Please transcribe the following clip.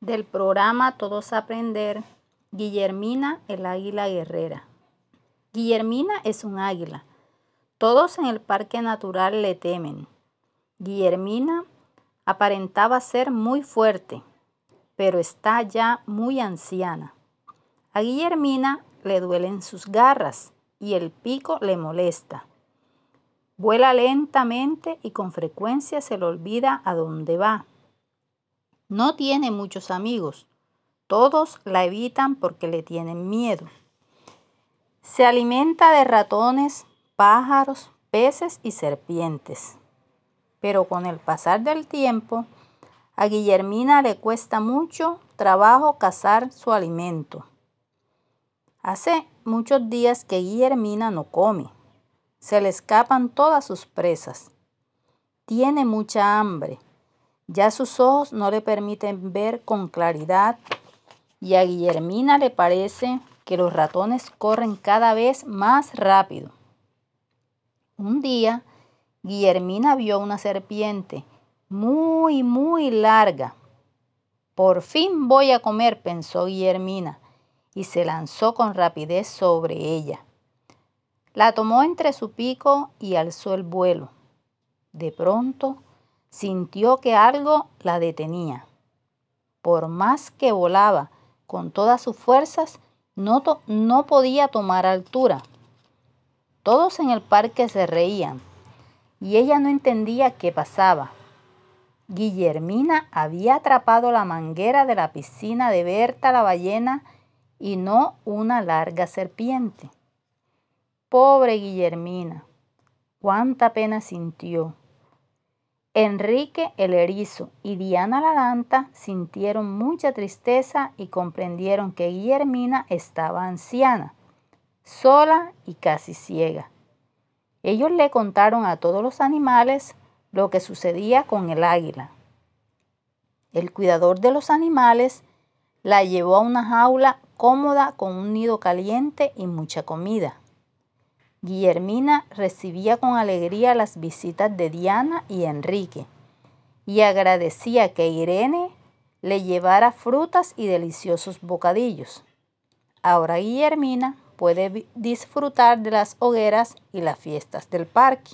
Del programa Todos Aprender, Guillermina el Águila Guerrera. Guillermina es un águila. Todos en el Parque Natural le temen. Guillermina aparentaba ser muy fuerte, pero está ya muy anciana. A Guillermina le duelen sus garras y el pico le molesta. Vuela lentamente y con frecuencia se le olvida a dónde va. No tiene muchos amigos. Todos la evitan porque le tienen miedo. Se alimenta de ratones, pájaros, peces y serpientes. Pero con el pasar del tiempo, a Guillermina le cuesta mucho trabajo cazar su alimento. Hace muchos días que Guillermina no come se le escapan todas sus presas. Tiene mucha hambre. Ya sus ojos no le permiten ver con claridad y a Guillermina le parece que los ratones corren cada vez más rápido. Un día, Guillermina vio una serpiente muy, muy larga. Por fin voy a comer, pensó Guillermina, y se lanzó con rapidez sobre ella. La tomó entre su pico y alzó el vuelo. De pronto sintió que algo la detenía. Por más que volaba con todas sus fuerzas, no, no podía tomar altura. Todos en el parque se reían y ella no entendía qué pasaba. Guillermina había atrapado la manguera de la piscina de Berta la ballena y no una larga serpiente. Pobre Guillermina, cuánta pena sintió. Enrique el erizo y Diana la lanta sintieron mucha tristeza y comprendieron que Guillermina estaba anciana, sola y casi ciega. Ellos le contaron a todos los animales lo que sucedía con el águila. El cuidador de los animales la llevó a una jaula cómoda con un nido caliente y mucha comida. Guillermina recibía con alegría las visitas de Diana y Enrique y agradecía que Irene le llevara frutas y deliciosos bocadillos. Ahora Guillermina puede disfrutar de las hogueras y las fiestas del parque.